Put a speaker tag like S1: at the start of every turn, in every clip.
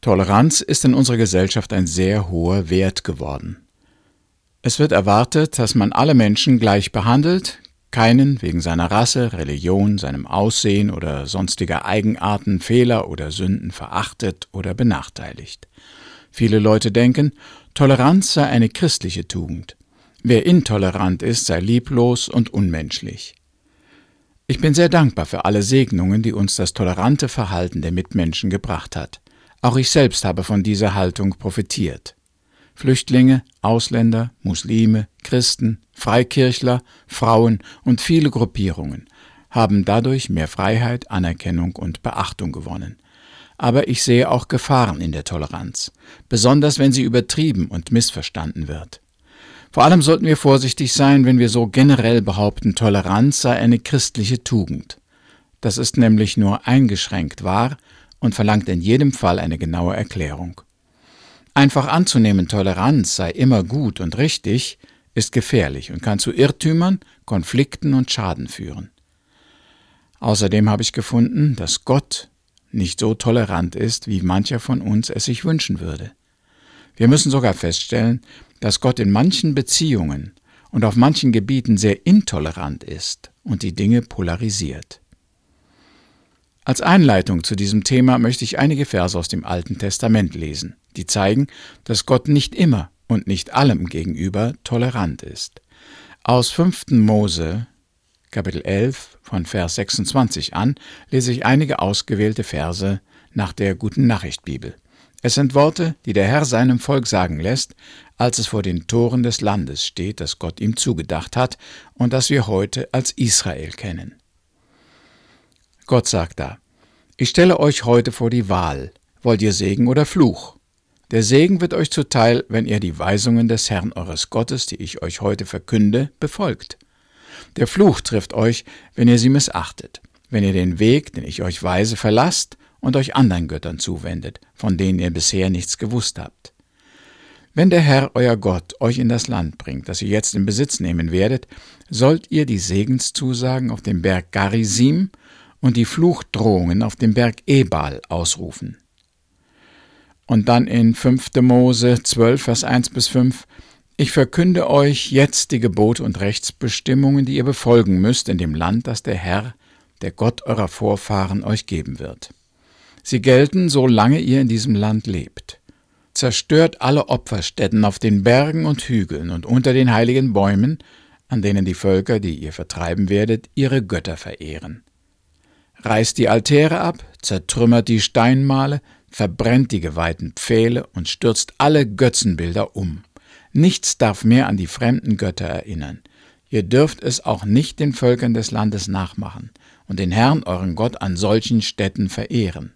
S1: Toleranz ist in unserer Gesellschaft ein sehr hoher Wert geworden. Es wird erwartet, dass man alle Menschen gleich behandelt, keinen wegen seiner Rasse, Religion, seinem Aussehen oder sonstiger Eigenarten, Fehler oder Sünden verachtet oder benachteiligt. Viele Leute denken, Toleranz sei eine christliche Tugend. Wer intolerant ist, sei lieblos und unmenschlich. Ich bin sehr dankbar für alle Segnungen, die uns das tolerante Verhalten der Mitmenschen gebracht hat. Auch ich selbst habe von dieser Haltung profitiert. Flüchtlinge, Ausländer, Muslime, Christen, Freikirchler, Frauen und viele Gruppierungen haben dadurch mehr Freiheit, Anerkennung und Beachtung gewonnen. Aber ich sehe auch Gefahren in der Toleranz, besonders wenn sie übertrieben und missverstanden wird. Vor allem sollten wir vorsichtig sein, wenn wir so generell behaupten, Toleranz sei eine christliche Tugend. Das ist nämlich nur eingeschränkt wahr und verlangt in jedem Fall eine genaue Erklärung. Einfach anzunehmen, Toleranz sei immer gut und richtig, ist gefährlich und kann zu Irrtümern, Konflikten und Schaden führen. Außerdem habe ich gefunden, dass Gott nicht so tolerant ist, wie mancher von uns es sich wünschen würde. Wir müssen sogar feststellen, dass Gott in manchen Beziehungen und auf manchen Gebieten sehr intolerant ist und die Dinge polarisiert. Als Einleitung zu diesem Thema möchte ich einige Verse aus dem Alten Testament lesen, die zeigen, dass Gott nicht immer und nicht allem gegenüber tolerant ist. Aus 5. Mose, Kapitel 11, von Vers 26 an, lese ich einige ausgewählte Verse nach der Guten Nachricht Bibel. Es sind Worte, die der Herr seinem Volk sagen lässt, als es vor den Toren des Landes steht, das Gott ihm zugedacht hat und das wir heute als Israel kennen. Gott sagt da, ich stelle euch heute vor die Wahl, wollt ihr Segen oder Fluch? Der Segen wird euch zuteil, wenn ihr die Weisungen des Herrn eures Gottes, die ich euch heute verkünde, befolgt. Der Fluch trifft euch, wenn ihr sie missachtet, wenn ihr den Weg, den ich euch weise, verlasst und euch anderen Göttern zuwendet, von denen ihr bisher nichts gewusst habt. Wenn der Herr, euer Gott, euch in das Land bringt, das ihr jetzt in Besitz nehmen werdet, sollt ihr die Segenszusagen auf dem Berg Garizim und die Fluchdrohungen auf dem Berg Ebal ausrufen. Und dann in 5. Mose 12, Vers 1 bis 5, ich verkünde euch jetzt die Gebote und Rechtsbestimmungen, die ihr befolgen müsst in dem Land, das der Herr, der Gott eurer Vorfahren, euch geben wird. Sie gelten, solange ihr in diesem Land lebt. Zerstört alle Opferstätten auf den Bergen und Hügeln und unter den heiligen Bäumen, an denen die Völker, die ihr vertreiben werdet, ihre Götter verehren reißt die Altäre ab, zertrümmert die Steinmale, verbrennt die geweihten Pfähle und stürzt alle Götzenbilder um. Nichts darf mehr an die fremden Götter erinnern. Ihr dürft es auch nicht den Völkern des Landes nachmachen und den Herrn euren Gott an solchen Städten verehren.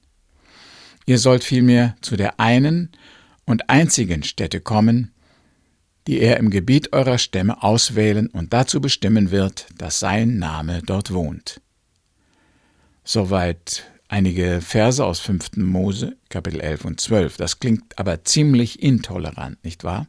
S1: Ihr sollt vielmehr zu der einen und einzigen Stätte kommen, die er im Gebiet eurer Stämme auswählen und dazu bestimmen wird, dass sein Name dort wohnt. Soweit einige Verse aus 5. Mose, Kapitel 11 und 12. Das klingt aber ziemlich intolerant, nicht wahr?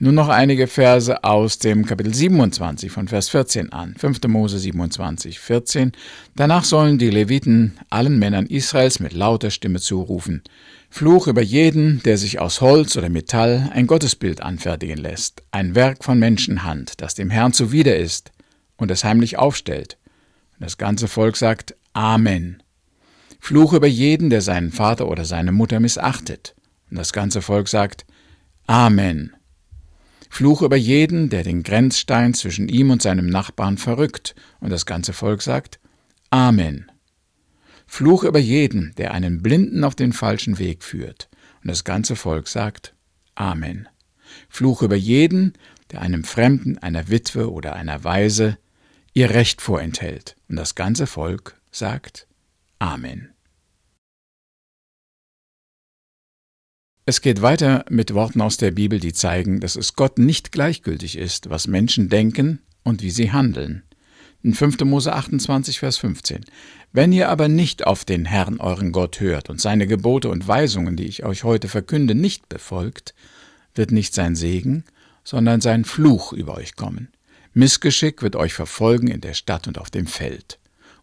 S1: Nur noch einige Verse aus dem Kapitel 27 von Vers 14 an. 5. Mose 27, 14. Danach sollen die Leviten allen Männern Israels mit lauter Stimme zurufen. Fluch über jeden, der sich aus Holz oder Metall ein Gottesbild anfertigen lässt, ein Werk von Menschenhand, das dem Herrn zuwider ist und es heimlich aufstellt das ganze Volk sagt Amen. Fluch über jeden, der seinen Vater oder seine Mutter missachtet. Und das ganze Volk sagt Amen. Fluch über jeden, der den Grenzstein zwischen ihm und seinem Nachbarn verrückt. Und das ganze Volk sagt Amen. Fluch über jeden, der einen Blinden auf den falschen Weg führt. Und das ganze Volk sagt Amen. Fluch über jeden, der einem Fremden, einer Witwe oder einer Weise ihr Recht vorenthält. Und das ganze Volk sagt Amen. Es geht weiter mit Worten aus der Bibel, die zeigen, dass es Gott nicht gleichgültig ist, was Menschen denken und wie sie handeln. In 5. Mose 28, Vers 15. Wenn ihr aber nicht auf den Herrn euren Gott hört und seine Gebote und Weisungen, die ich euch heute verkünde, nicht befolgt, wird nicht sein Segen, sondern sein Fluch über euch kommen. Missgeschick wird euch verfolgen in der Stadt und auf dem Feld.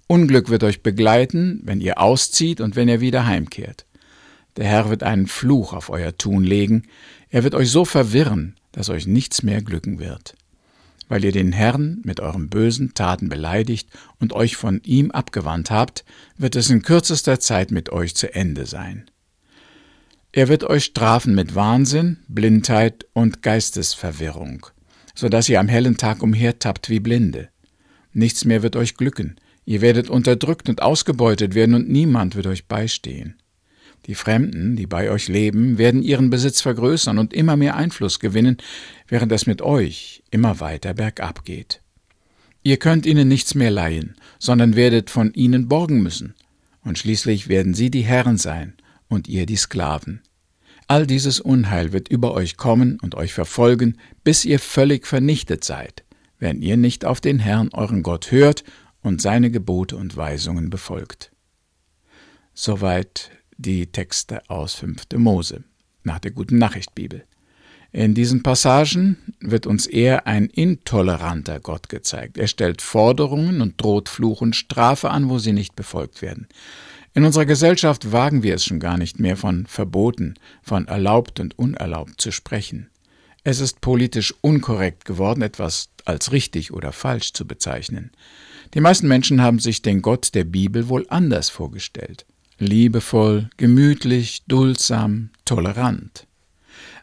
S1: Unglück wird euch begleiten, wenn ihr auszieht und wenn ihr wieder heimkehrt. Der Herr wird einen Fluch auf euer Tun legen, er wird euch so verwirren, dass euch nichts mehr glücken wird. Weil ihr den Herrn mit euren bösen Taten beleidigt und euch von ihm abgewandt habt, wird es in kürzester Zeit mit euch zu Ende sein. Er wird euch strafen mit Wahnsinn, Blindheit und Geistesverwirrung, so dass ihr am hellen Tag umhertappt wie Blinde. Nichts mehr wird euch glücken, ihr werdet unterdrückt und ausgebeutet werden und niemand wird euch beistehen. Die Fremden, die bei euch leben, werden ihren Besitz vergrößern und immer mehr Einfluss gewinnen, während es mit euch immer weiter bergab geht. Ihr könnt ihnen nichts mehr leihen, sondern werdet von ihnen borgen müssen, und schließlich werden sie die Herren sein und ihr die Sklaven. All dieses Unheil wird über euch kommen und euch verfolgen, bis ihr völlig vernichtet seid, wenn ihr nicht auf den Herrn euren Gott hört und seine Gebote und Weisungen befolgt. Soweit die Texte aus 5. Mose nach der Guten Nachricht Bibel. In diesen Passagen wird uns eher ein intoleranter Gott gezeigt. Er stellt Forderungen und droht Fluch und Strafe an, wo sie nicht befolgt werden. In unserer Gesellschaft wagen wir es schon gar nicht mehr von Verboten, von erlaubt und unerlaubt zu sprechen. Es ist politisch unkorrekt geworden, etwas als richtig oder falsch zu bezeichnen. Die meisten Menschen haben sich den Gott der Bibel wohl anders vorgestellt liebevoll, gemütlich, duldsam, tolerant.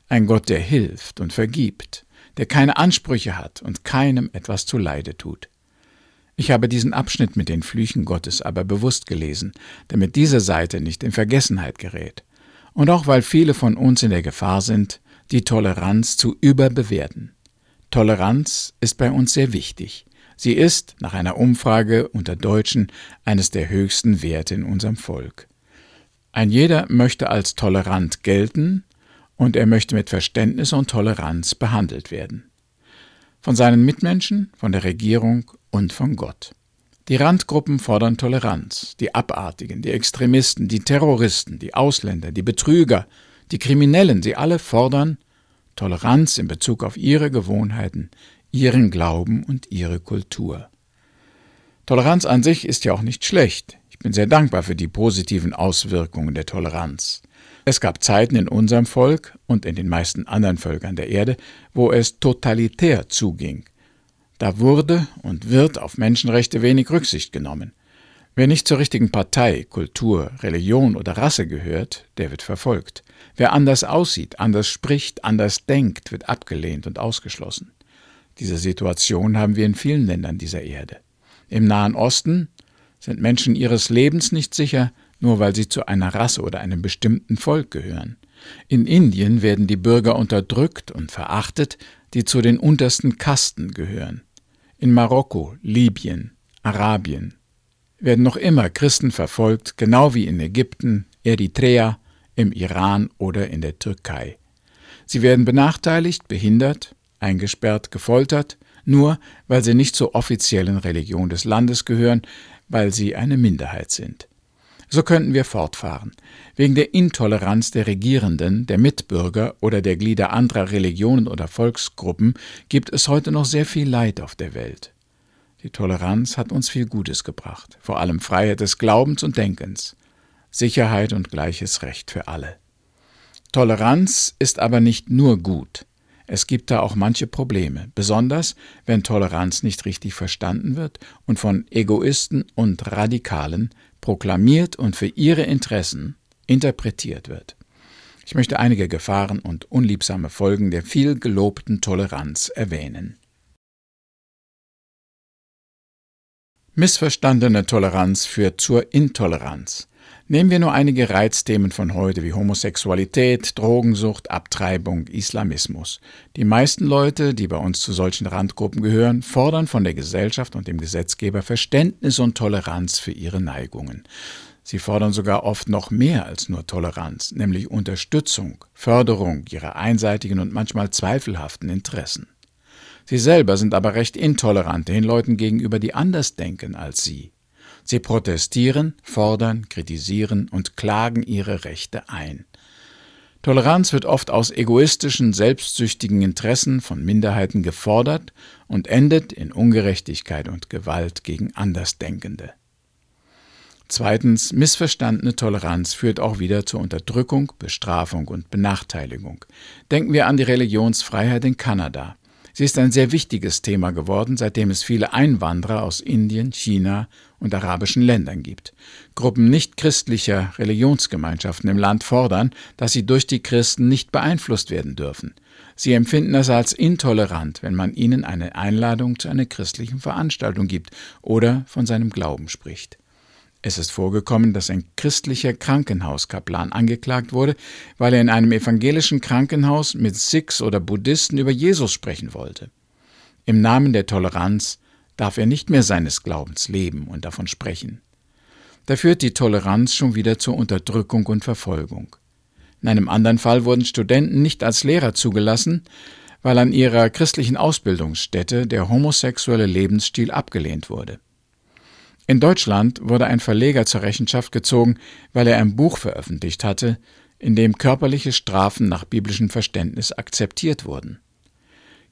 S1: Ein Gott, der hilft und vergibt, der keine Ansprüche hat und keinem etwas zuleide tut. Ich habe diesen Abschnitt mit den Flüchen Gottes aber bewusst gelesen, damit diese Seite nicht in Vergessenheit gerät. Und auch weil viele von uns in der Gefahr sind, die Toleranz zu überbewerten. Toleranz ist bei uns sehr wichtig. Sie ist, nach einer Umfrage unter Deutschen, eines der höchsten Werte in unserem Volk. Ein jeder möchte als tolerant gelten und er möchte mit Verständnis und Toleranz behandelt werden. Von seinen Mitmenschen, von der Regierung und von Gott. Die Randgruppen fordern Toleranz, die Abartigen, die Extremisten, die Terroristen, die Ausländer, die Betrüger, die Kriminellen, sie alle fordern Toleranz in Bezug auf ihre Gewohnheiten, ihren Glauben und ihre Kultur. Toleranz an sich ist ja auch nicht schlecht. Ich bin sehr dankbar für die positiven Auswirkungen der Toleranz. Es gab Zeiten in unserem Volk und in den meisten anderen Völkern der Erde, wo es totalitär zuging. Da wurde und wird auf Menschenrechte wenig Rücksicht genommen. Wer nicht zur richtigen Partei, Kultur, Religion oder Rasse gehört, der wird verfolgt. Wer anders aussieht, anders spricht, anders denkt, wird abgelehnt und ausgeschlossen. Diese Situation haben wir in vielen Ländern dieser Erde. Im Nahen Osten sind Menschen ihres Lebens nicht sicher, nur weil sie zu einer Rasse oder einem bestimmten Volk gehören. In Indien werden die Bürger unterdrückt und verachtet, die zu den untersten Kasten gehören. In Marokko, Libyen, Arabien werden noch immer Christen verfolgt, genau wie in Ägypten, Eritrea, im Iran oder in der Türkei. Sie werden benachteiligt, behindert, eingesperrt, gefoltert, nur weil sie nicht zur offiziellen Religion des Landes gehören, weil sie eine Minderheit sind. So könnten wir fortfahren. Wegen der Intoleranz der Regierenden, der Mitbürger oder der Glieder anderer Religionen oder Volksgruppen gibt es heute noch sehr viel Leid auf der Welt. Die Toleranz hat uns viel Gutes gebracht, vor allem Freiheit des Glaubens und Denkens, Sicherheit und gleiches Recht für alle. Toleranz ist aber nicht nur gut. Es gibt da auch manche Probleme, besonders wenn Toleranz nicht richtig verstanden wird und von Egoisten und Radikalen proklamiert und für ihre Interessen interpretiert wird. Ich möchte einige Gefahren und unliebsame Folgen der viel gelobten Toleranz erwähnen. Missverstandene Toleranz führt zur Intoleranz. Nehmen wir nur einige Reizthemen von heute wie Homosexualität, Drogensucht, Abtreibung, Islamismus. Die meisten Leute, die bei uns zu solchen Randgruppen gehören, fordern von der Gesellschaft und dem Gesetzgeber Verständnis und Toleranz für ihre Neigungen. Sie fordern sogar oft noch mehr als nur Toleranz, nämlich Unterstützung, Förderung ihrer einseitigen und manchmal zweifelhaften Interessen. Sie selber sind aber recht intolerant den Leuten gegenüber, die anders denken als sie. Sie protestieren, fordern, kritisieren und klagen ihre Rechte ein. Toleranz wird oft aus egoistischen, selbstsüchtigen Interessen von Minderheiten gefordert und endet in Ungerechtigkeit und Gewalt gegen Andersdenkende. Zweitens, missverstandene Toleranz führt auch wieder zur Unterdrückung, Bestrafung und Benachteiligung. Denken wir an die Religionsfreiheit in Kanada. Sie ist ein sehr wichtiges Thema geworden, seitdem es viele Einwanderer aus Indien, China und arabischen Ländern gibt. Gruppen nichtchristlicher Religionsgemeinschaften im Land fordern, dass sie durch die Christen nicht beeinflusst werden dürfen. Sie empfinden es als intolerant, wenn man ihnen eine Einladung zu einer christlichen Veranstaltung gibt oder von seinem Glauben spricht. Es ist vorgekommen, dass ein christlicher Krankenhauskaplan angeklagt wurde, weil er in einem evangelischen Krankenhaus mit Sikhs oder Buddhisten über Jesus sprechen wollte. Im Namen der Toleranz darf er nicht mehr seines Glaubens leben und davon sprechen. Da führt die Toleranz schon wieder zur Unterdrückung und Verfolgung. In einem anderen Fall wurden Studenten nicht als Lehrer zugelassen, weil an ihrer christlichen Ausbildungsstätte der homosexuelle Lebensstil abgelehnt wurde. In Deutschland wurde ein Verleger zur Rechenschaft gezogen, weil er ein Buch veröffentlicht hatte, in dem körperliche Strafen nach biblischem Verständnis akzeptiert wurden.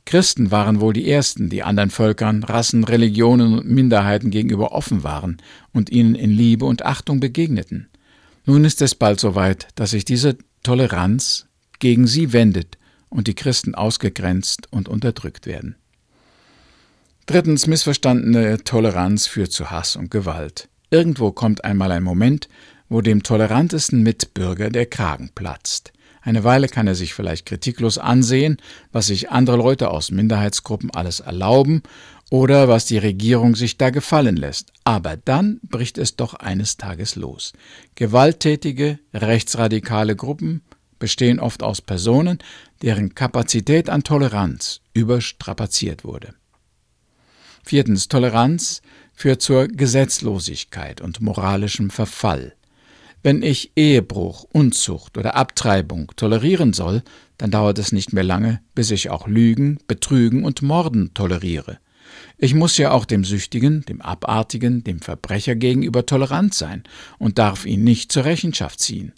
S1: Christen waren wohl die ersten, die anderen Völkern, Rassen, Religionen und Minderheiten gegenüber offen waren und ihnen in Liebe und Achtung begegneten. Nun ist es bald soweit, dass sich diese Toleranz gegen sie wendet und die Christen ausgegrenzt und unterdrückt werden. Drittens, missverstandene Toleranz führt zu Hass und Gewalt. Irgendwo kommt einmal ein Moment, wo dem tolerantesten Mitbürger der Kragen platzt. Eine Weile kann er sich vielleicht kritiklos ansehen, was sich andere Leute aus Minderheitsgruppen alles erlauben oder was die Regierung sich da gefallen lässt. Aber dann bricht es doch eines Tages los. Gewalttätige, rechtsradikale Gruppen bestehen oft aus Personen, deren Kapazität an Toleranz überstrapaziert wurde. Viertens, Toleranz führt zur Gesetzlosigkeit und moralischem Verfall. Wenn ich Ehebruch, Unzucht oder Abtreibung tolerieren soll, dann dauert es nicht mehr lange, bis ich auch Lügen, Betrügen und Morden toleriere. Ich muss ja auch dem Süchtigen, dem Abartigen, dem Verbrecher gegenüber tolerant sein und darf ihn nicht zur Rechenschaft ziehen.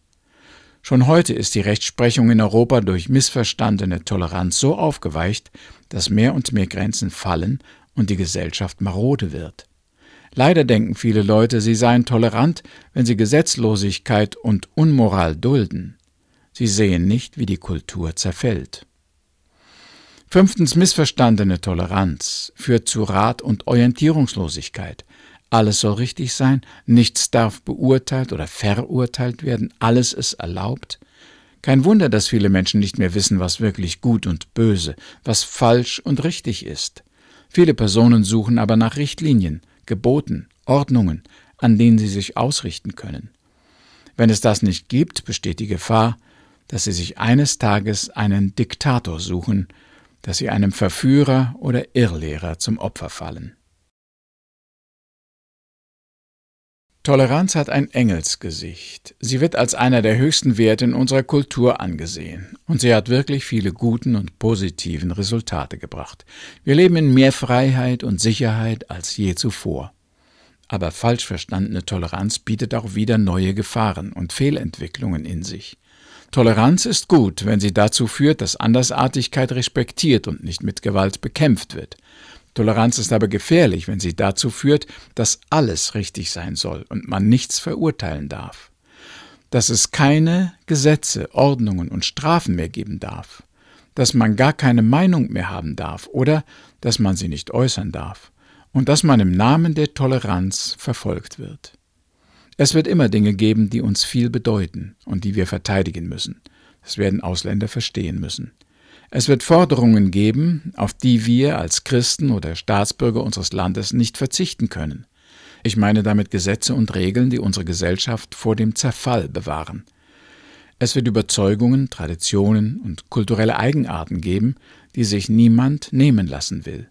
S1: Schon heute ist die Rechtsprechung in Europa durch missverstandene Toleranz so aufgeweicht, dass mehr und mehr Grenzen fallen und die Gesellschaft marode wird. Leider denken viele Leute, sie seien tolerant, wenn sie Gesetzlosigkeit und Unmoral dulden. Sie sehen nicht, wie die Kultur zerfällt. Fünftens missverstandene Toleranz führt zu Rat- und Orientierungslosigkeit. Alles soll richtig sein, nichts darf beurteilt oder verurteilt werden, alles ist erlaubt. Kein Wunder, dass viele Menschen nicht mehr wissen, was wirklich gut und böse, was falsch und richtig ist. Viele Personen suchen aber nach Richtlinien, Geboten, Ordnungen, an denen sie sich ausrichten können. Wenn es das nicht gibt, besteht die Gefahr, dass sie sich eines Tages einen Diktator suchen, dass sie einem Verführer oder Irrlehrer zum Opfer fallen. Toleranz hat ein Engelsgesicht. Sie wird als einer der höchsten Werte in unserer Kultur angesehen. Und sie hat wirklich viele guten und positiven Resultate gebracht. Wir leben in mehr Freiheit und Sicherheit als je zuvor. Aber falsch verstandene Toleranz bietet auch wieder neue Gefahren und Fehlentwicklungen in sich. Toleranz ist gut, wenn sie dazu führt, dass Andersartigkeit respektiert und nicht mit Gewalt bekämpft wird. Toleranz ist aber gefährlich, wenn sie dazu führt, dass alles richtig sein soll und man nichts verurteilen darf. Dass es keine Gesetze, Ordnungen und Strafen mehr geben darf. Dass man gar keine Meinung mehr haben darf oder dass man sie nicht äußern darf. Und dass man im Namen der Toleranz verfolgt wird. Es wird immer Dinge geben, die uns viel bedeuten und die wir verteidigen müssen. Das werden Ausländer verstehen müssen. Es wird Forderungen geben, auf die wir als Christen oder Staatsbürger unseres Landes nicht verzichten können. Ich meine damit Gesetze und Regeln, die unsere Gesellschaft vor dem Zerfall bewahren. Es wird Überzeugungen, Traditionen und kulturelle Eigenarten geben, die sich niemand nehmen lassen will.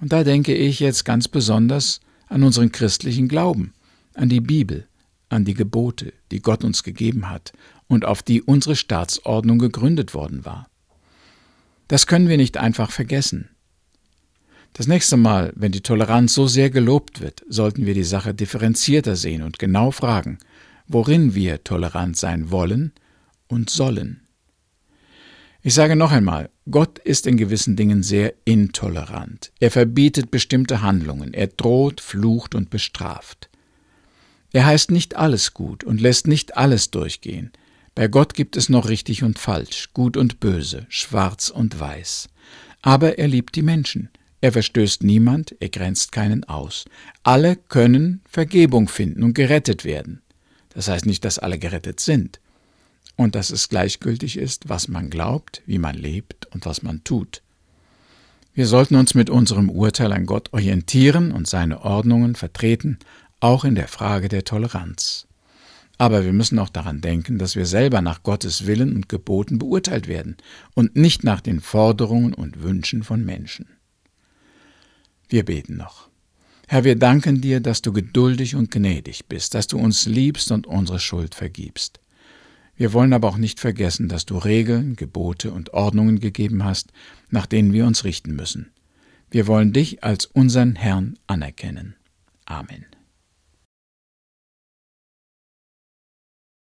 S1: Und da denke ich jetzt ganz besonders an unseren christlichen Glauben, an die Bibel, an die Gebote, die Gott uns gegeben hat und auf die unsere Staatsordnung gegründet worden war. Das können wir nicht einfach vergessen. Das nächste Mal, wenn die Toleranz so sehr gelobt wird, sollten wir die Sache differenzierter sehen und genau fragen, worin wir tolerant sein wollen und sollen. Ich sage noch einmal, Gott ist in gewissen Dingen sehr intolerant. Er verbietet bestimmte Handlungen, er droht, flucht und bestraft. Er heißt nicht alles gut und lässt nicht alles durchgehen. Bei Gott gibt es noch richtig und falsch, gut und böse, schwarz und weiß. Aber er liebt die Menschen. Er verstößt niemand, er grenzt keinen aus. Alle können Vergebung finden und gerettet werden. Das heißt nicht, dass alle gerettet sind. Und dass es gleichgültig ist, was man glaubt, wie man lebt und was man tut. Wir sollten uns mit unserem Urteil an Gott orientieren und seine Ordnungen vertreten, auch in der Frage der Toleranz. Aber wir müssen auch daran denken, dass wir selber nach Gottes Willen und Geboten beurteilt werden und nicht nach den Forderungen und Wünschen von Menschen. Wir beten noch. Herr, wir danken dir, dass du geduldig und gnädig bist, dass du uns liebst und unsere Schuld vergibst. Wir wollen aber auch nicht vergessen, dass du Regeln, Gebote und Ordnungen gegeben hast, nach denen wir uns richten müssen. Wir wollen dich als unseren Herrn anerkennen. Amen.